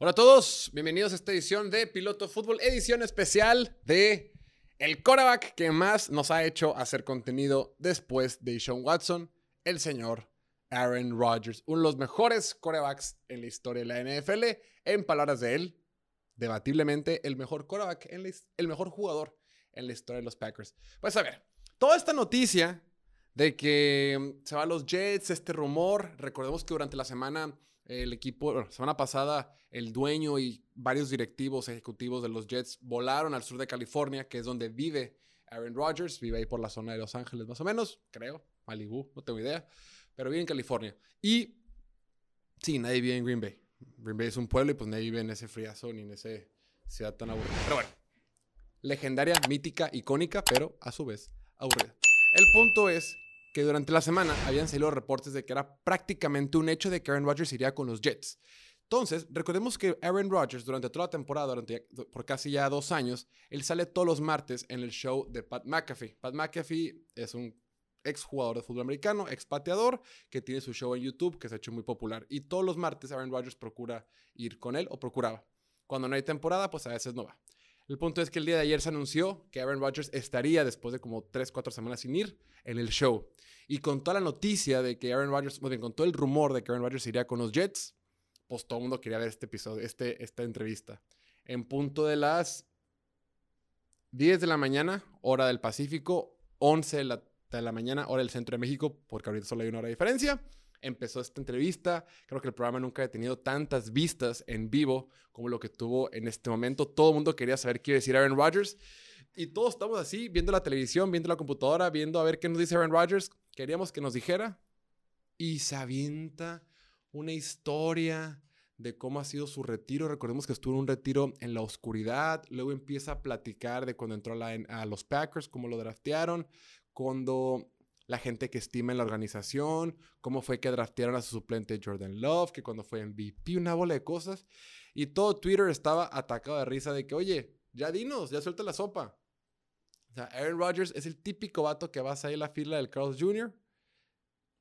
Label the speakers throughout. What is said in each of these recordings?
Speaker 1: Hola a todos, bienvenidos a esta edición de Piloto Fútbol, edición especial de el coreback que más nos ha hecho hacer contenido después de Sean Watson, el señor Aaron Rodgers, uno de los mejores corebacks en la historia de la NFL, en palabras de él, debatiblemente el mejor coreback, el mejor jugador en la historia de los Packers. Pues a ver, toda esta noticia de que se van los Jets, este rumor, recordemos que durante la semana el equipo, la semana pasada, el dueño y varios directivos ejecutivos de los Jets volaron al sur de California, que es donde vive Aaron Rodgers. Vive ahí por la zona de Los Ángeles, más o menos, creo. Malibu, no tengo idea. Pero vive en California. Y sí, nadie vive en Green Bay. Green Bay es un pueblo y pues nadie vive en ese friazo ni en ese ciudad tan aburrida. Pero bueno, legendaria, mítica, icónica, pero a su vez aburrida. El punto es que durante la semana habían salido reportes de que era prácticamente un hecho de que Aaron Rodgers iría con los Jets. Entonces, recordemos que Aaron Rodgers durante toda la temporada, durante, por casi ya dos años, él sale todos los martes en el show de Pat McAfee. Pat McAfee es un ex jugador de fútbol americano, ex pateador, que tiene su show en YouTube, que se ha hecho muy popular. Y todos los martes Aaron Rodgers procura ir con él o procuraba. Cuando no hay temporada, pues a veces no va. El punto es que el día de ayer se anunció que Aaron Rodgers estaría, después de como 3, 4 semanas sin ir, en el show. Y con toda la noticia de que Aaron Rodgers, bueno, con todo el rumor de que Aaron Rodgers iría con los Jets, pues todo el mundo quería ver este episodio, este, esta entrevista. En punto de las 10 de la mañana, hora del Pacífico, 11 de la, de la mañana, hora del centro de México, porque ahorita solo hay una hora de diferencia empezó esta entrevista. Creo que el programa nunca ha tenido tantas vistas en vivo como lo que tuvo en este momento. Todo el mundo quería saber qué iba decir Aaron Rodgers. Y todos estamos así, viendo la televisión, viendo la computadora, viendo a ver qué nos dice Aaron Rodgers. Queríamos que nos dijera. Y se avienta una historia de cómo ha sido su retiro. Recordemos que estuvo en un retiro en la oscuridad. Luego empieza a platicar de cuando entró a, a los Packers, cómo lo draftearon, cuando la gente que estima en la organización, cómo fue que draftearon a su suplente Jordan Love, que cuando fue MVP, una bola de cosas. Y todo Twitter estaba atacado de risa de que, oye, ya dinos, ya suelta la sopa. O sea, Aaron Rodgers es el típico vato que vas ahí a la fila del Carlos Jr.,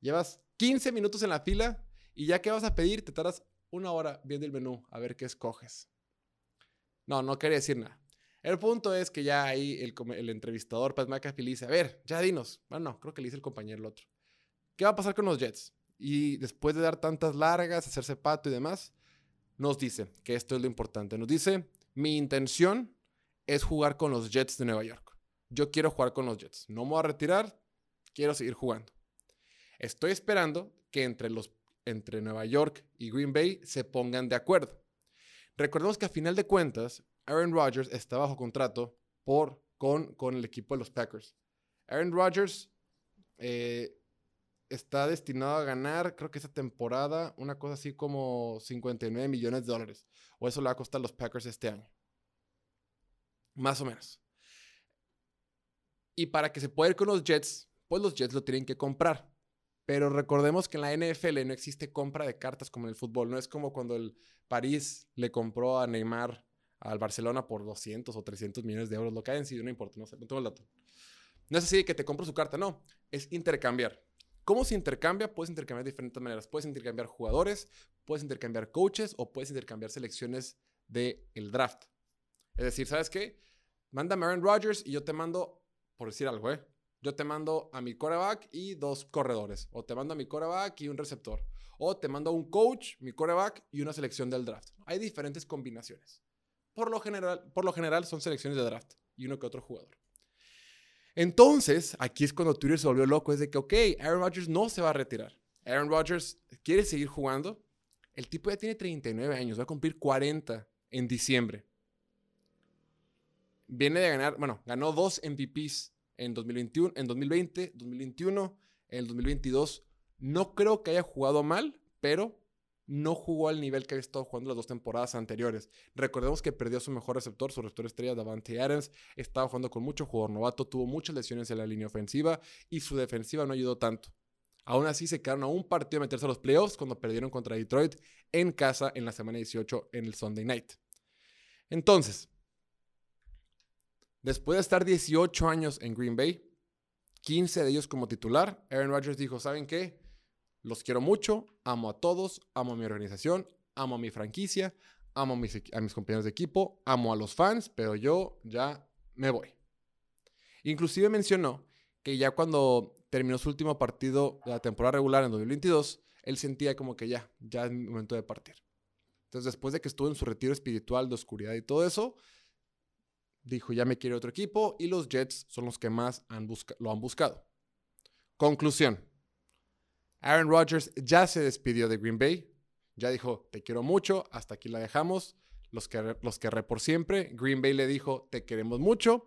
Speaker 1: llevas 15 minutos en la fila y ya que vas a pedir, te tardas una hora viendo el menú a ver qué escoges. No, no quería decir nada. El punto es que ya ahí el, entrevistador Pat McAfee le dice, a ver, ya dinos. Bueno, no, creo que le dice el compañero el otro. ¿Qué va a pasar con los Jets? Y después de dar tantas largas, hacerse pato y demás, nos dice que esto es lo importante. Nos dice, mi intención es jugar con los Jets de Nueva York. Yo quiero jugar con los Jets. No me voy a retirar, quiero seguir jugando. Estoy esperando que entre Nueva York y Green Bay se pongan de acuerdo. Recordemos que a final de cuentas, Aaron Rodgers está bajo contrato por, con, con el equipo de los Packers. Aaron Rodgers eh, está destinado a ganar, creo que esta temporada, una cosa así como 59 millones de dólares. O eso le va a costar a los Packers este año. Más o menos. Y para que se pueda ir con los Jets, pues los Jets lo tienen que comprar. Pero recordemos que en la NFL no existe compra de cartas como en el fútbol. No es como cuando el París le compró a Neymar al Barcelona por 200 o 300 millones de euros, lo que hayan sido, no importa, no sé, no tengo el dato. No es así que te compro su carta, no, es intercambiar. ¿Cómo se intercambia? Puedes intercambiar de diferentes maneras. Puedes intercambiar jugadores, puedes intercambiar coaches o puedes intercambiar selecciones del el draft. Es decir, ¿sabes qué? Mándame Aaron Rodgers y yo te mando, por decir algo, ¿eh? Yo te mando a mi coreback y dos corredores. O te mando a mi coreback y un receptor. O te mando a un coach, mi coreback y una selección del draft. Hay diferentes combinaciones. Por lo general, por lo general son selecciones de draft y uno que otro jugador. Entonces, aquí es cuando Twitter se volvió loco, es de que, ok, Aaron Rodgers no se va a retirar. Aaron Rodgers quiere seguir jugando. El tipo ya tiene 39 años, va a cumplir 40 en diciembre. Viene de ganar, bueno, ganó dos MVPs en 2021, en 2020, 2021, en el 2022. No creo que haya jugado mal, pero no jugó al nivel que había estado jugando las dos temporadas anteriores. Recordemos que perdió a su mejor receptor, su receptor estrella Davante Adams, estaba jugando con mucho jugador novato, tuvo muchas lesiones en la línea ofensiva y su defensiva no ayudó tanto. Aún así se quedaron a un partido de meterse a los playoffs cuando perdieron contra Detroit en casa en la semana 18 en el Sunday Night. Entonces, después de estar 18 años en Green Bay, 15 de ellos como titular, Aaron Rodgers dijo, ¿saben qué? Los quiero mucho, amo a todos, amo a mi organización, amo a mi franquicia, amo a mis, a mis compañeros de equipo, amo a los fans, pero yo ya me voy. Inclusive mencionó que ya cuando terminó su último partido de la temporada regular en 2022, él sentía como que ya, ya es momento de partir. Entonces, después de que estuvo en su retiro espiritual de oscuridad y todo eso, dijo, ya me quiere otro equipo y los Jets son los que más lo han buscado. Conclusión. Aaron Rodgers ya se despidió de Green Bay. Ya dijo, te quiero mucho, hasta aquí la dejamos. Los, que, los querré por siempre. Green Bay le dijo, te queremos mucho.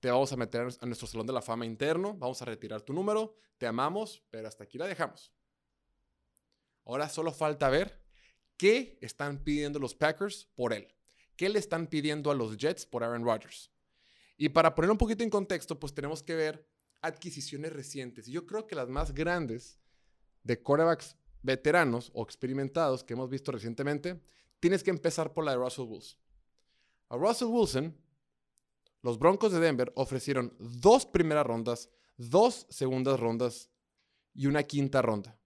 Speaker 1: Te vamos a meter a nuestro salón de la fama interno. Vamos a retirar tu número. Te amamos, pero hasta aquí la dejamos. Ahora solo falta ver qué están pidiendo los Packers por él. ¿Qué le están pidiendo a los Jets por Aaron Rodgers? Y para poner un poquito en contexto, pues tenemos que ver adquisiciones recientes. Y yo creo que las más grandes de quarterbacks veteranos o experimentados que hemos visto recientemente, tienes que empezar por la de Russell Wilson. A Russell Wilson, los Broncos de Denver ofrecieron dos primeras rondas, dos segundas rondas y una quinta ronda.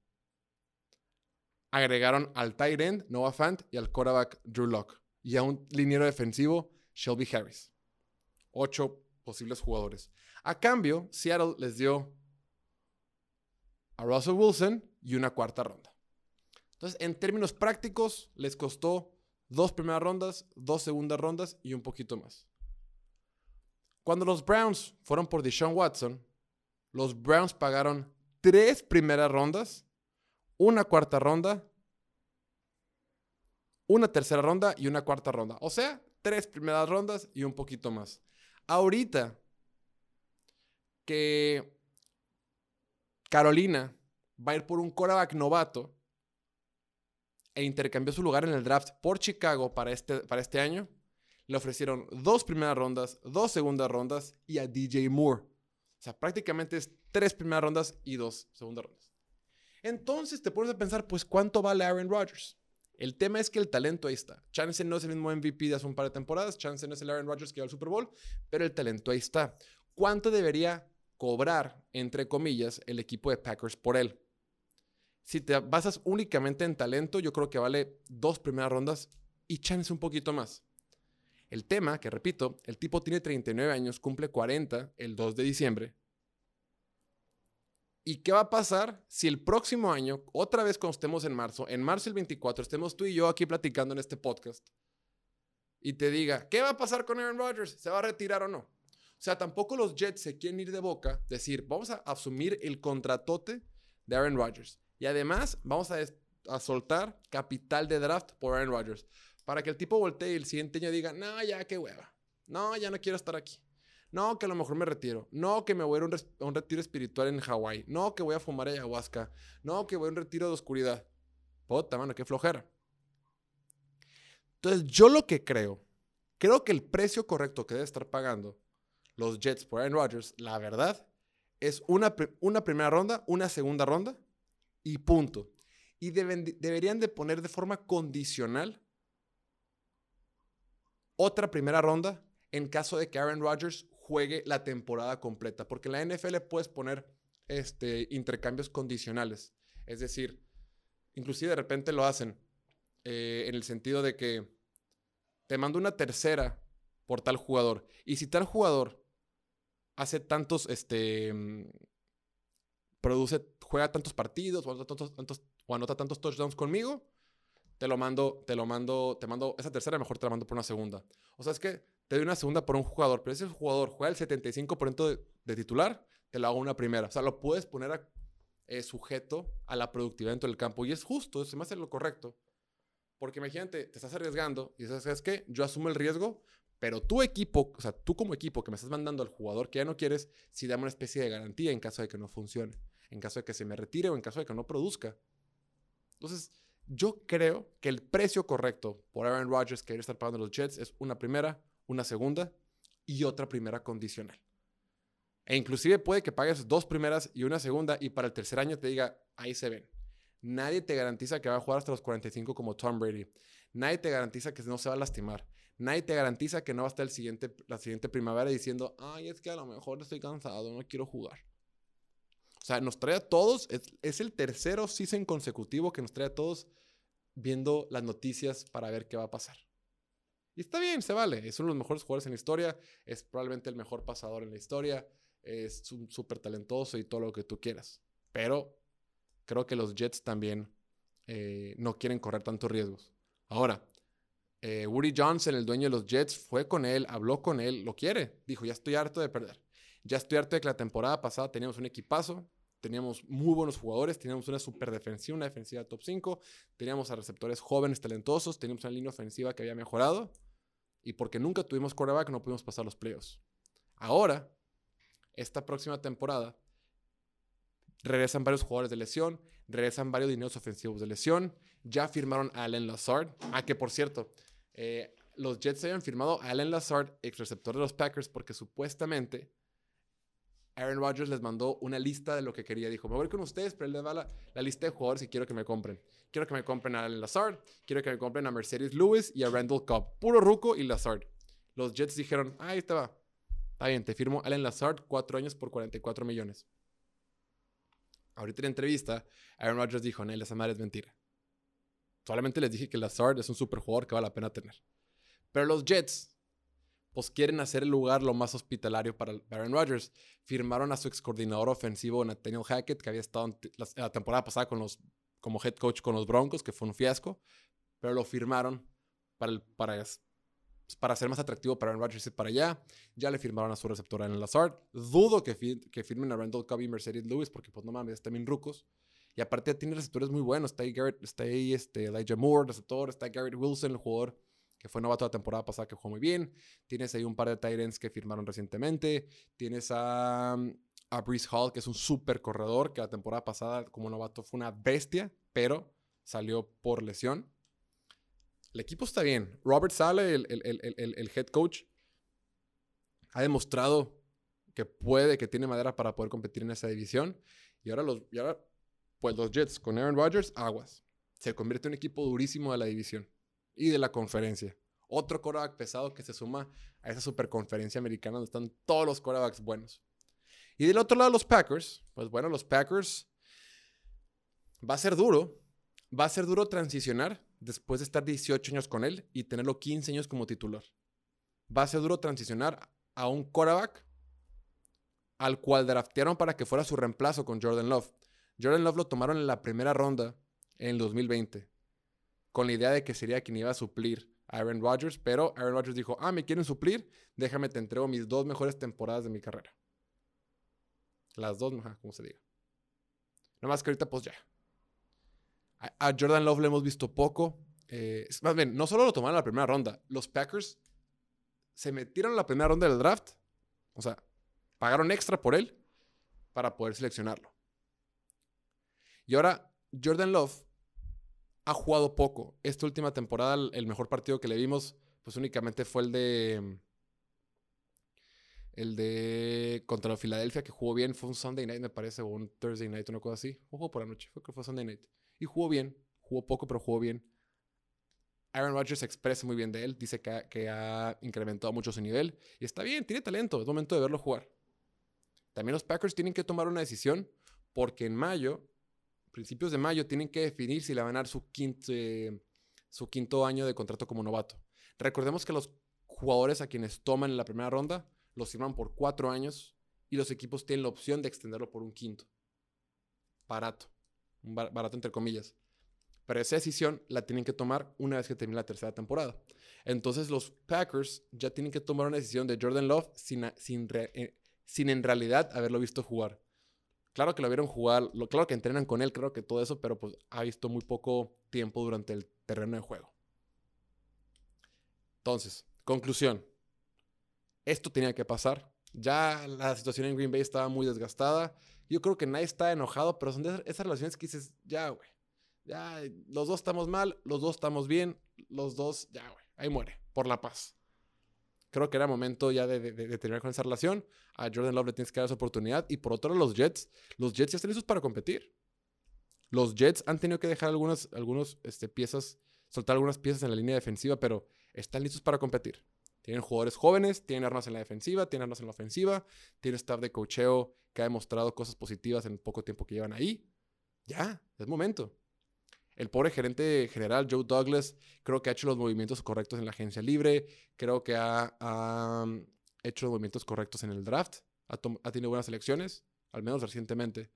Speaker 1: Agregaron al tight end Noah Fant y al quarterback Drew Locke y a un liniero defensivo, Shelby Harris. Ocho posibles jugadores. A cambio, Seattle les dio a Russell Wilson y una cuarta ronda. Entonces, en términos prácticos, les costó dos primeras rondas, dos segundas rondas y un poquito más. Cuando los Browns fueron por Deshaun Watson, los Browns pagaron tres primeras rondas, una cuarta ronda una tercera ronda y una cuarta ronda. O sea, tres primeras rondas y un poquito más. Ahorita que Carolina va a ir por un quarterback novato e intercambió su lugar en el draft por Chicago para este, para este año, le ofrecieron dos primeras rondas, dos segundas rondas y a DJ Moore. O sea, prácticamente es tres primeras rondas y dos segundas rondas. Entonces te pones a pensar, pues, ¿cuánto vale Aaron Rodgers? El tema es que el talento ahí está. Chance no es el mismo MVP de hace un par de temporadas, Chance no es el Aaron Rodgers que va al Super Bowl, pero el talento ahí está. ¿Cuánto debería cobrar, entre comillas, el equipo de Packers por él? Si te basas únicamente en talento, yo creo que vale dos primeras rondas y chance un poquito más. El tema, que repito, el tipo tiene 39 años, cumple 40 el 2 de diciembre. ¿Y qué va a pasar si el próximo año, otra vez cuando estemos en marzo, en marzo el 24, estemos tú y yo aquí platicando en este podcast y te diga, ¿qué va a pasar con Aaron Rodgers? ¿Se va a retirar o no? O sea, tampoco los Jets se quieren ir de boca, decir, vamos a asumir el contratote de Aaron Rodgers. Y además, vamos a, a soltar capital de draft por Aaron Rodgers. Para que el tipo voltee y el siguiente año diga, no, ya qué hueva. No, ya no quiero estar aquí. No, que a lo mejor me retiro. No, que me voy a, un, retiro espiritual en Hawái. No, que voy a fumar ayahuasca. No, que voy a un retiro de oscuridad. Puta, mano, qué flojera. Entonces, yo lo que creo, creo que el precio correcto que debe estar pagando los Jets por Aaron Rodgers, la verdad, es una, una primera ronda, una segunda ronda y punto. Y deberían de poner de forma condicional otra primera ronda en caso de que Aaron Rodgers juegue la temporada completa, porque en la NFL puedes poner este, intercambios condicionales. Es decir, inclusive de repente lo hacen eh, en el sentido de que te mando una tercera por tal jugador. Y si tal jugador hace tantos, este, mm, produce, juega tantos partidos o anota tantos, tantos, o anota tantos touchdowns conmigo, te lo mando, te lo mando, te mando esa tercera, mejor te la mando por una segunda. O sea, es que te doy una segunda por un jugador, pero ese jugador juega el 75% de, de, titular, te lo hago una primera. O sea, lo puedes poner eh, sujeto a la productividad dentro del campo. Y es justo, se me hace lo correcto. Porque imagínate, te estás arriesgando y dices, ¿sabes qué? Yo asumo el riesgo, pero tu equipo, o sea, tú como equipo que me estás mandando al jugador que ya no quieres, sí dame una especie de garantía en caso de que no funcione, en caso de que se me retire o en caso de que no produzca. Entonces, yo creo que el precio correcto por Aaron Rodgers que debe estar pagando los Jets es una primera, una segunda y otra primera condicional. E inclusive puede que pagues dos primeras y una segunda y para el tercer año te diga, ahí se ven. Nadie te garantiza que va a jugar hasta los 45 como Tom Brady. Nadie te garantiza que no se va a lastimar. Nadie te garantiza que no va a estar el siguiente, la siguiente primavera diciendo, ay, es que a lo mejor estoy cansado, no quiero jugar. O sea, nos trae a todos, es, es el tercero season consecutivo que nos trae a todos viendo las noticias para ver qué va a pasar. Y está bien, se vale. Es uno de los mejores jugadores en la historia. Es probablemente el mejor pasador en la historia. Es súper talentoso y todo lo que tú quieras. Pero creo que los Jets también eh, no quieren correr tantos riesgos. Ahora, eh, Woody Johnson, el dueño de los Jets, fue con él, habló con él, lo quiere. Dijo, ya estoy harto de perder. Ya estoy harto de que la temporada pasada teníamos un equipazo, teníamos muy buenos jugadores, teníamos una super defensiva, una defensiva top 5, teníamos a receptores jóvenes, talentosos, teníamos una línea ofensiva que había mejorado y porque nunca tuvimos quarterback no pudimos pasar los playoffs. Ahora, esta próxima temporada, regresan varios jugadores de lesión, regresan varios dineros ofensivos de lesión, ya firmaron a Allen Lazard, ah, que por cierto, eh, los Jets habían firmado a Allen Lazard, ex receptor de los Packers, porque supuestamente Aaron Rodgers les mandó una lista de lo que quería. Dijo, me voy con ustedes, pero él les va la, lista de jugadores y quiero que me compren. Quiero que me compren a Lazard, quiero que me compren a Mercedes Lewis y a Randall Cobb. Puro Ruco y Lazard. Los Jets dijeron, ahí te va. Está bien, te firmo Allen Lazard, cuatro años por 44 millones. Ahorita en la entrevista, Aaron Rodgers dijo, Nel, esa madre es mentira. Solamente les dije que Lazard es un super jugador que vale la pena tener. Pero los Jets pues quieren hacer el lugar lo más hospitalario para Aaron Rodgers. Firmaron a su ex coordinador ofensivo, Nathaniel Hackett, que había estado la, temporada pasada con los, como head coach con los Broncos, que fue un fiasco, pero lo firmaron para, el, para, para ser más atractivo para Aaron Rodgers y para allá. Ya le firmaron a su receptor el Lazard. Dudo que, que firmen a Randall Cobb y Mercedes Lewis, porque pues no mames, bien rucos. Y aparte tiene receptores muy buenos. Está ahí, Garrett, está ahí este, Elijah Moore, receptor. Está Garrett Wilson, el jugador que fue novato la temporada pasada que jugó muy bien. Tienes ahí un par de Tyrants que firmaron recientemente. Tienes a, a Brees Hall, que es un súper corredor, que la temporada pasada como novato fue una bestia, pero salió por lesión. El equipo está bien. Robert Sale, el, head coach, ha demostrado que puede, que tiene madera para poder competir en esa división. Y ahora los, y ahora, pues los Jets con Aaron Rodgers, aguas. Se convierte en un equipo durísimo de la división y de la conferencia. Otro quarterback pesado que se suma a esa superconferencia americana donde están todos los quarterbacks buenos. Y del otro lado, los Packers. Pues bueno, los Packers va a ser duro. Va a ser duro transicionar después de estar 18 años con él y tenerlo 15 años como titular. Va a ser duro transicionar a un quarterback al cual draftearon para que fuera su reemplazo con Jordan Love. Jordan Love lo tomaron en la primera ronda en el 2020 con la idea de que sería quien iba a suplir a Aaron Rodgers, pero Aaron Rodgers dijo, ah, me quieren suplir, déjame te entrego mis dos mejores temporadas de mi carrera. Las dos, como se diga. Nada más que ahorita, pues ya. A, Jordan Love le hemos visto poco. Eh, más bien, no solo lo tomaron en la primera ronda, los Packers se metieron en la primera ronda del draft. O sea, pagaron extra por él para poder seleccionarlo. Y ahora, Jordan Love ha jugado poco. Esta última temporada, el mejor partido que le vimos, pues únicamente fue el de. El de contra Filadelfia, que jugó bien. Fue un Sunday night, me parece, o un Thursday night, una cosa así. jugó por la noche, fue que fue Sunday night. Y jugó bien. Jugó poco, pero jugó bien. Aaron Rodgers expresa muy bien de él. Dice que que ha incrementado mucho su nivel. Y está bien, tiene talento. Es momento de verlo jugar. También los Packers tienen que tomar una decisión, porque en mayo principios de mayo, tienen que definir si le van a dar su quinto, su quinto año de contrato como novato. Recordemos que los jugadores a quienes toman en la primera ronda los firman por cuatro años y los equipos tienen la opción de extenderlo por un quinto. Barato. Barato entre comillas. Pero esa decisión la tienen que tomar una vez que termine la tercera temporada. Entonces los Packers ya tienen que tomar una decisión de Jordan Love sin, sin, eh, sin en realidad haberlo visto jugar. Claro que lo vieron jugar, claro que entrenan con él, claro que todo eso, pero pues ha visto muy poco tiempo durante el terreno de juego. Entonces, conclusión. Esto tenía que pasar. Ya la situación en Green Bay estaba muy desgastada. Yo creo que nadie está enojado, pero son esas relaciones que dices, ya, güey. Ya, los dos estamos mal, los dos estamos bien, los dos, ya, güey. Ahí muere, por la paz creo que era momento ya de, terminar con esa relación. A Jordan Love le tienes que dar esa oportunidad. Y por otro lado, los Jets. Los Jets ya están listos para competir. Los Jets han tenido que dejar algunas algunos, este, piezas, soltar algunas piezas en la línea defensiva, pero están listos para competir. Tienen jugadores jóvenes, tienen armas en la defensiva, tienen armas en la ofensiva, tienen staff de cocheo que ha demostrado cosas positivas en el poco tiempo que llevan ahí. Ya, es momento. El pobre gerente general, Joe Douglas, creo que ha hecho los movimientos correctos en la agencia libre, creo que ha, mm, hecho los movimientos correctos en el draft, ha, ha, tenido buenas elecciones, al menos recientemente.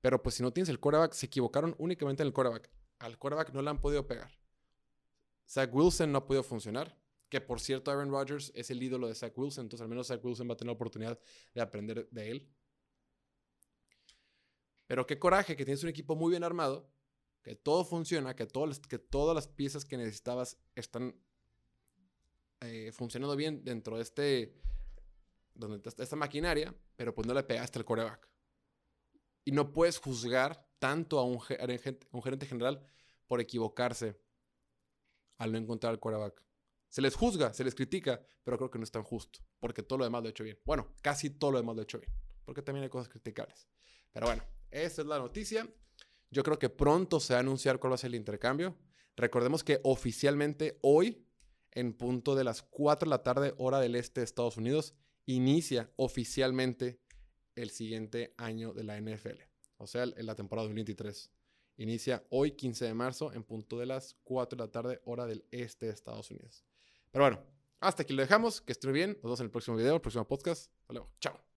Speaker 1: Pero pues si no tienes el quarterback, se equivocaron únicamente en el quarterback. Al quarterback no le han podido pegar. Zach Wilson no ha podido funcionar. Que por cierto, Aaron Rodgers es el ídolo de Zach Wilson, entonces al menos Zach Wilson va a tener la oportunidad de aprender de él. Pero qué coraje que tienes un equipo muy bien armado, que todo funciona, que, que todas las piezas que necesitabas están eh, funcionando bien dentro de este, donde esta maquinaria, pero pues no le pegaste al coreback. Y no puedes juzgar tanto a un, un gerente general por equivocarse al no encontrar al coreback. Se les juzga, se les critica, pero creo que no es tan justo, porque todo lo demás lo he hecho bien. Bueno, casi todo lo demás lo he hecho bien, porque también hay cosas criticables. Pero bueno, esa es la noticia. Yo creo que pronto se va a anunciar cuál va a ser el intercambio. Recordemos que oficialmente hoy, en punto de las 4 de la tarde, hora del este de Estados Unidos, inicia oficialmente el siguiente año de la NFL. O sea, en la temporada 2023. Inicia hoy, 15 de marzo, en punto de las 4 de la tarde, hora del este de Estados Unidos. Pero bueno, hasta aquí lo dejamos. Que estén bien. Nos vemos en el próximo video, el próximo podcast. Hasta luego. Chao.